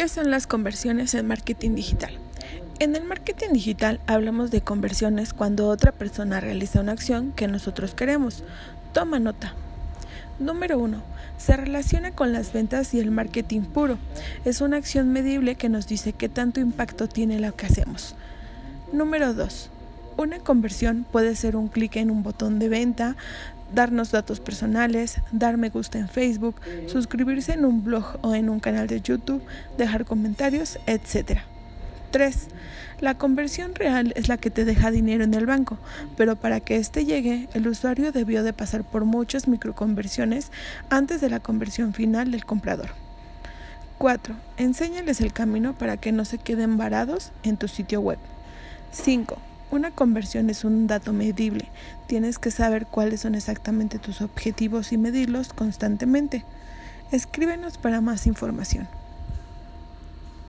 ¿Qué son las conversiones en marketing digital? En el marketing digital hablamos de conversiones cuando otra persona realiza una acción que nosotros queremos. Toma nota. Número 1. Se relaciona con las ventas y el marketing puro. Es una acción medible que nos dice qué tanto impacto tiene lo que hacemos. Número 2. Una conversión puede ser un clic en un botón de venta, darnos datos personales, dar me gusta en Facebook, suscribirse en un blog o en un canal de YouTube, dejar comentarios, etc. 3. La conversión real es la que te deja dinero en el banco, pero para que éste llegue, el usuario debió de pasar por muchas microconversiones antes de la conversión final del comprador. 4. Enséñales el camino para que no se queden varados en tu sitio web. 5. Una conversión es un dato medible. Tienes que saber cuáles son exactamente tus objetivos y medirlos constantemente. Escríbenos para más información.